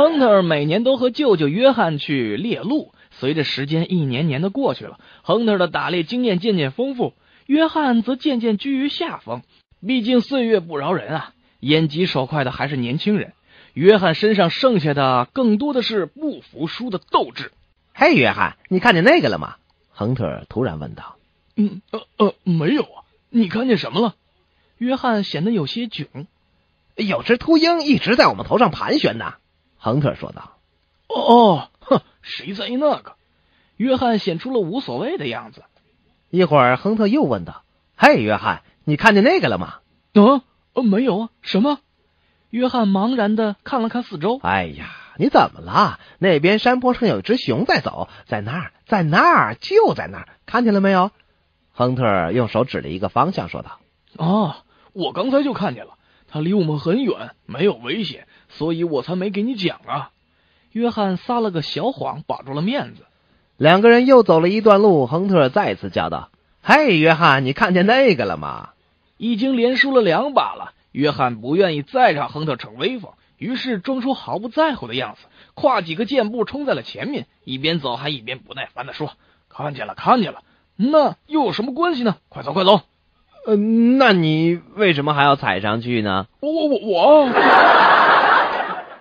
亨特每年都和舅舅约翰去猎鹿。随着时间一年年的过去了，亨特的打猎经验渐渐丰富，约翰则渐渐居于下风。毕竟岁月不饶人啊，眼疾手快的还是年轻人。约翰身上剩下的更多的是不服输的斗志。嘿，约翰，你看见那个了吗？亨特突然问道。嗯呃呃，没有啊。你看见什么了？约翰显得有些窘。有只秃鹰一直在我们头上盘旋呢。亨特说道。哦哦，哼，谁在意那个？约翰显出了无所谓的样子。一会儿，亨特又问道：“嘿，约翰，你看见那个了吗？”“啊，没有啊，什么？”约翰茫然的看了看四周。“哎呀，你怎么了？那边山坡上有一只熊在走，在那儿，在那儿，就在那儿，看见了没有？”亨特用手指了一个方向，说道：“哦，我刚才就看见了，它离我们很远，没有危险，所以我才没给你讲啊。”约翰撒了个小谎，保住了面子。两个人又走了一段路，亨特再次叫道：“嘿，约翰，你看见那个了吗？”已经连输了两把了。约翰不愿意再让亨特逞威风，于是装出毫不在乎的样子，跨几个箭步冲在了前面，一边走还一边不耐烦的说：“看见了，看见了，那又有什么关系呢？快走，快走！”“嗯，那你为什么还要踩上去呢？”“我我我我。”